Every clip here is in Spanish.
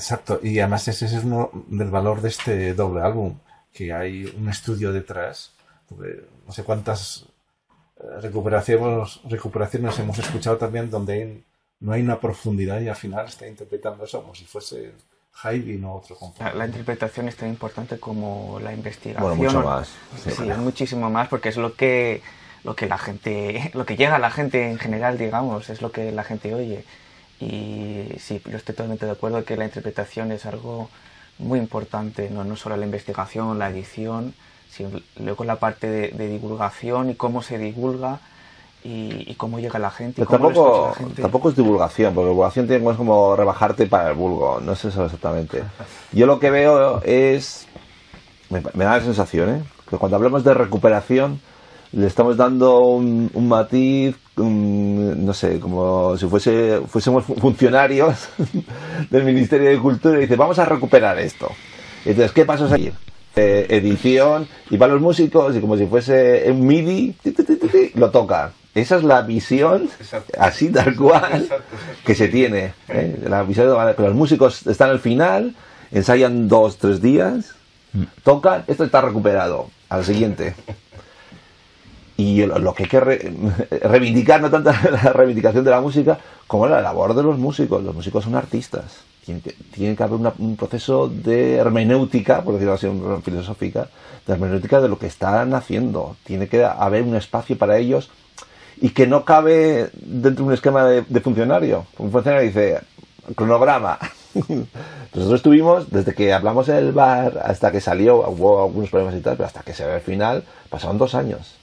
Exacto, y además ese es uno del valor de este doble álbum, que hay un estudio detrás, no sé cuántas eh, recuperaciones, recuperaciones hemos escuchado también donde no hay una profundidad y al final está interpretando eso como si fuese Haydn o otro compositor. La, interpretación es tan importante como la investigación. Bueno, mucho más. Sí, muchísimo más porque es lo que lo que la gente, lo que llega a la gente en general, digamos, es lo que la gente oye. Y sí, yo estoy totalmente de acuerdo que la interpretación es algo muy importante, no, no solo la investigación, la edición, sino luego la parte de, divulgación y cómo se divulga y, cómo llega la gente. tampoco, tampoco es divulgación, porque divulgación tiene como rebajarte para el vulgo, no es eso exactamente. Yo lo que veo es, me, me da la sensación, ¿eh? que cuando hablamos de recuperación, le estamos dando un, matiz, no sé, como si fuese, fuésemos funcionarios del Ministerio de Cultura y dice, vamos a recuperar esto. Entonces, ¿qué pasos hay? Eh, edición, y para los músicos, y como si fuese un MIDI, lo toca. Esa es la visión, así tal cual, que se tiene. ¿eh? La visión que los músicos están al final, ensayan dos, tres días, mm. tocan, esto está recuperado. Al siguiente. Y lo que hay que reivindicar, no tanto la reivindicación de la música, como la labor de los músicos. Los músicos son artistas. Tiene que, tiene que haber un proceso de hermenéutica, por decirlo así, filosófica, de hermenéutica de lo que están haciendo. Tiene que haber un espacio para ellos y que no cabe dentro de un esquema de, funcionario. Un funcionario dice, cronograma. Nosotros estuvimos, desde que hablamos en el bar hasta que salió, hubo algunos problemas y tal, pero hasta que se ve el final, pasaron dos años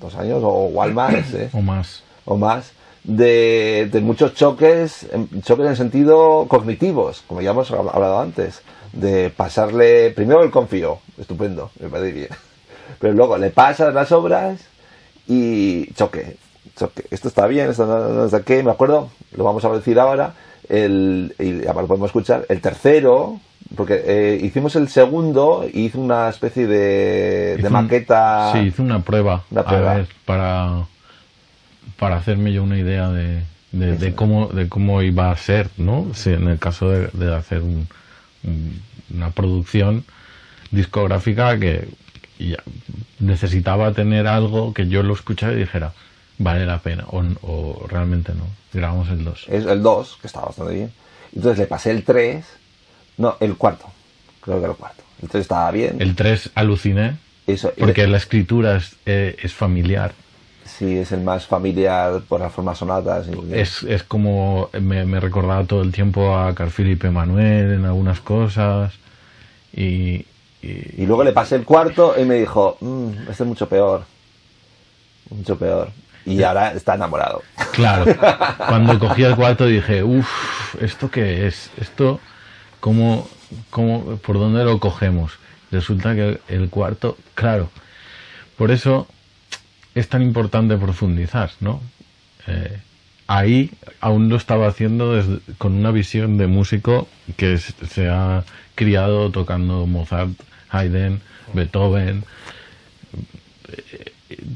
dos años o igual más, ¿eh? o más. O más. De, muchos choques, choques en sentido cognitivos, como ya hemos hablado antes, de pasarle, primero el confío, estupendo, me parece bien, pero luego le pasas las obras y choque, choque, esto está bien, esto no, está qué, me acuerdo, lo vamos a decir ahora, el, y ahora lo podemos escuchar, el tercero, porque eh, hicimos el segundo y hice una especie de, maqueta. sí, hice una prueba, para, para hacerme yo una idea de, de, cómo, de cómo iba a ser, ¿no? en el caso de, hacer una producción discográfica que necesitaba tener algo que yo lo escuchara y dijera, vale la pena, o, o realmente no. Grabamos el 2. Es el 2, que estaba bastante bien. Entonces le pasé el 3 no, el cuarto. Creo que era el cuarto. El 3 estaba bien. El 3 aluciné. Eso, porque la escritura es, eh, es, familiar. Sí, es el más familiar por las formas sonatas. Es, es como me, me, recordaba todo el tiempo a Carl Felipe Manuel en algunas cosas. Y, y, luego le pasé el cuarto y me dijo, mmm, este es mucho peor. Mucho peor. Y ahora está enamorado. Claro. Cuando cogí el cuarto dije, uff, ¿esto qué es? Esto ¿Cómo, cómo, por dónde lo cogemos? Resulta que el cuarto, claro, por eso es tan importante profundizar, ¿no? Eh, ahí aún lo estaba haciendo con una visión de músico que se ha criado tocando Mozart, Haydn, Beethoven, eh,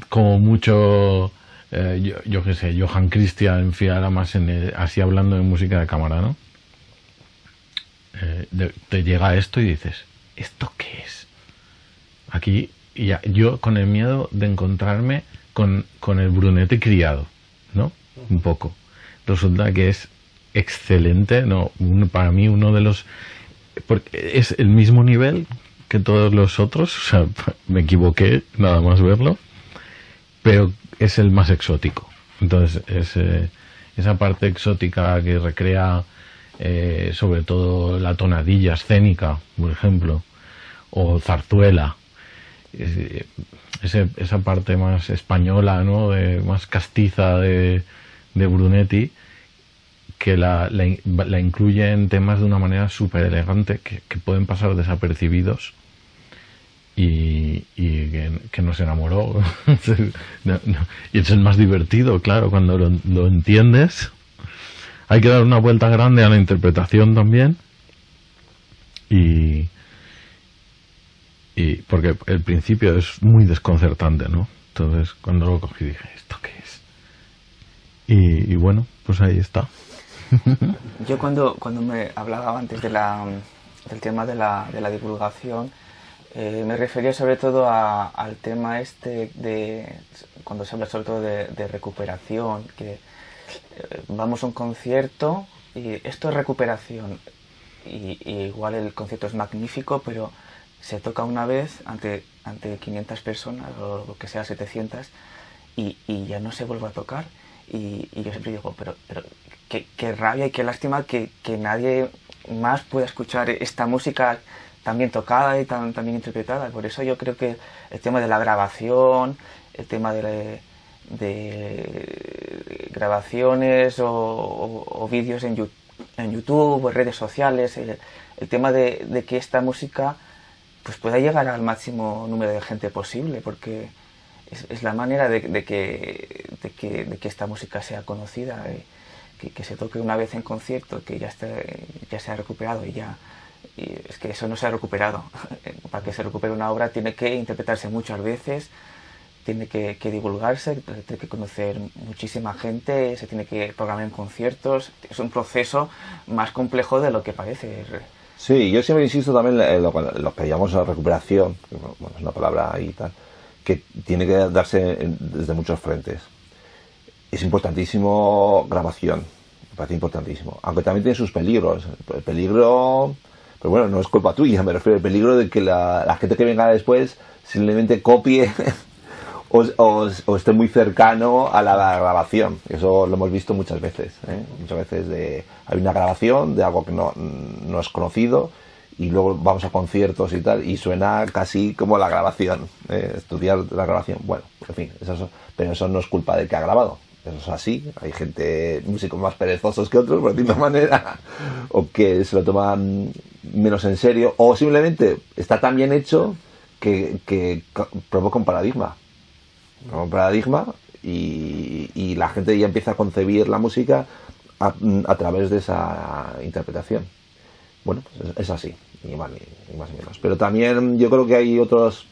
como mucho, eh, yo, qué sé, Johann Christian, en más en así hablando de música de cámara, ¿no? Eh, te llega esto y dices, ¿esto qué es? Aquí ya, yo con el miedo de encontrarme con, con el brunete criado, ¿no? Un poco. Resulta que es excelente, no, para mí uno de los... Porque es el mismo nivel que todos los otros, o sea, me equivoqué nada más verlo, pero es el más exótico. Entonces, es, eh, esa parte exótica que recrea eh, sobre todo la tonadilla escénica, por ejemplo, o zarzuela, esa parte más española, ¿no? más castiza de, de Brunetti, que la, la, incluye en temas de una manera súper elegante, que, pueden pasar desapercibidos y, que, nos enamoró. y es el más divertido, claro, cuando lo entiendes hay que dar una vuelta grande a la interpretación también. Y, y porque el principio es muy desconcertante, ¿no? Entonces, cuando lo cogí dije, ¿esto qué es? Y, bueno, pues ahí está. Yo cuando, cuando me hablaba antes de la, del tema de la, de la divulgación, eh, me refería sobre todo a- al tema este de cuando se habla sobre todo de, de recuperación, que vamos a un concierto y esto es recuperación y, igual el concierto es magnífico, pero se toca una vez ante, ante 500 personas o lo que sea 700 y, ya no se vuelve a tocar. Y, yo siempre digo, pero, pero qué, rabia y qué lástima que, nadie más pueda escuchar esta música tan bien tocada y tan, bien interpretada. Por eso yo creo que el tema de la grabación, el tema de grabaciones o, vídeos en, en YouTube en redes sociales, el, tema de, que esta música pues pueda llegar al máximo número de gente posible, porque es, es la manera de, de que, que, de que esta música sea conocida, eh, que, que se toque una vez en concierto, que ya, esté, ya se ha recuperado y ya... Y es que eso no se ha recuperado. Para que se recupere una obra tiene que interpretarse muchas veces, tiene que, que divulgarse, tiene que conocer muchísima gente, se tiene que programar en conciertos. Es un proceso más complejo de lo que parece. Sí, yo siempre insisto también en lo, que llamamos la recuperación, que, bueno, es una palabra ahí y tal, que tiene que darse desde muchos frentes. Es importantísimo grabación, me parece importantísimo, aunque también tiene sus peligros. El peligro, pero bueno, no es culpa tuya, me refiero al peligro de que la, la gente que venga después simplemente copie o, o- esté muy cercano a la grabación. Eso lo hemos visto muchas veces. ¿eh? Muchas veces de, hay una grabación de algo que no, es conocido y luego vamos a conciertos y tal y suena casi como la grabación. ¿eh? Estudiar la grabación. Bueno, en fin, eso, es- pero eso no es culpa del que ha grabado. Eso es así. Hay gente, músicos más perezosos que otros, por decirlo de manera, o que se lo toman menos en serio, o simplemente está tan bien hecho que, que ca- provoca un paradigma un paradigma y, la gente ya empieza a concebir la música a, través de esa interpretación. Bueno, pues es, así, y más, y más y menos. Pero también yo creo que hay otros,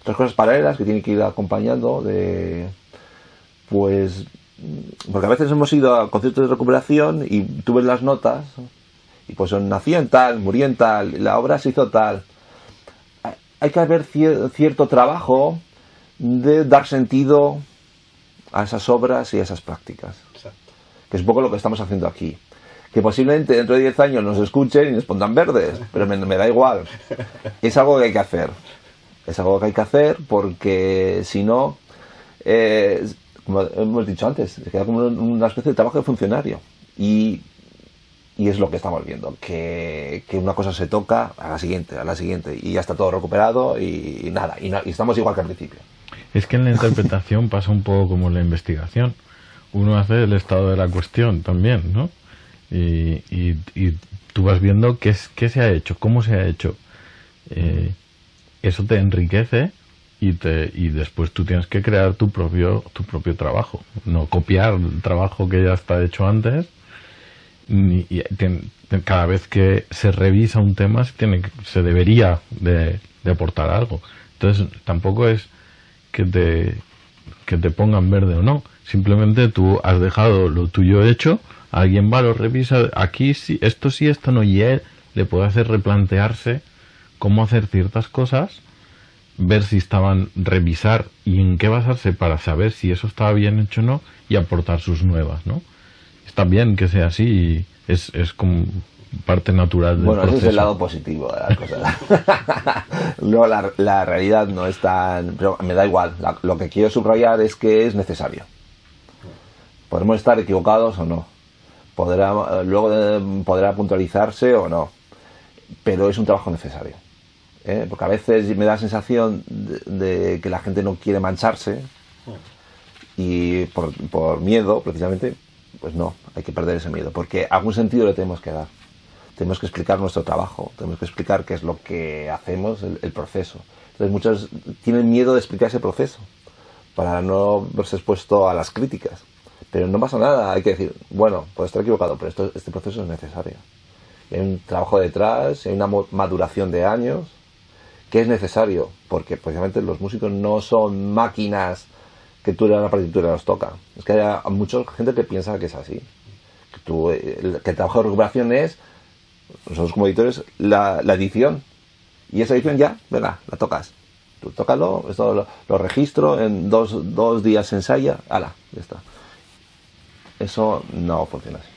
otras cosas paralelas que tienen que ir acompañando de, pues, porque a veces hemos ido a conciertos de recuperación y tú ves las notas y pues son en tal, murió en tal, la obra se hizo tal. Hay que haber cier- cierto trabajo de dar sentido a esas obras y a esas prácticas. Que es un poco lo que estamos haciendo aquí. Que posiblemente dentro de 10 años nos escuchen y nos pongan verdes, pero me, me da igual. Es algo que hay que hacer. Es algo que hay que hacer porque si no, eh, como hemos dicho antes, se queda como una especie de trabajo de funcionario. Y, y es lo que estamos viendo, que, que una cosa se toca a la siguiente, a la siguiente, y ya está todo recuperado y, y nada, y, no- y estamos igual que al principio. Es que en la interpretación pasa un poco como en la investigación. Uno hace el estado de la cuestión también, ¿no? Y, y- y tú vas viendo qué, es, qué se ha hecho, cómo se ha hecho. Eh, eso te enriquece y, te, y después tú tienes que crear tu propio, tu propio trabajo. No copiar el trabajo que ya está hecho antes. Ni- y cada vez que se revisa un tema se, tiene, que- se debería de, de aportar algo. Entonces tampoco es que te, que te pongan verde o no. Simplemente tú has dejado lo tuyo hecho, alguien va, lo revisa, aquí sí, esto sí, esto no, y él le puede hacer replantearse cómo hacer ciertas cosas, ver si estaban, revisar y en qué basarse para saber si eso estaba bien hecho o no y aportar sus nuevas, ¿no? Está bien que sea así es, es como parte natural del Bueno, ese es el lado positivo de la cosa. Luego la, la realidad no es tan... Pero me da igual. La- lo que quiero subrayar es que es necesario. Podremos estar equivocados o no. Podrá, luego podrá puntualizarse o no. Pero es un trabajo necesario. ¿eh? Porque a veces me da la sensación de, de que la gente no quiere mancharse y por, por miedo, precisamente, pues no, hay que perder ese miedo. Porque algún sentido le tenemos que dar tenemos que explicar nuestro trabajo, tenemos que explicar qué es lo que hacemos, el, el proceso. Entonces muchos tienen miedo de explicar ese proceso para no verse expuesto a las críticas. Pero no pasa nada, hay que decir, bueno, puedo estar equivocado, pero esto, este proceso es necesario. Hay un trabajo detrás, hay una maduración de años que es necesario, porque precisamente los músicos no son máquinas que tú le das la partitura y los toca. Es que hay mucha gente que piensa que es así tú, eh, que el trabajo de recuperación es, nosotros como editores, la, la edición. Y esa edición ya, venga, la tocas. Tú tócalo, esto lo, registro, en dos, dos días se ensaya, ala, ya está. Eso no funciona así.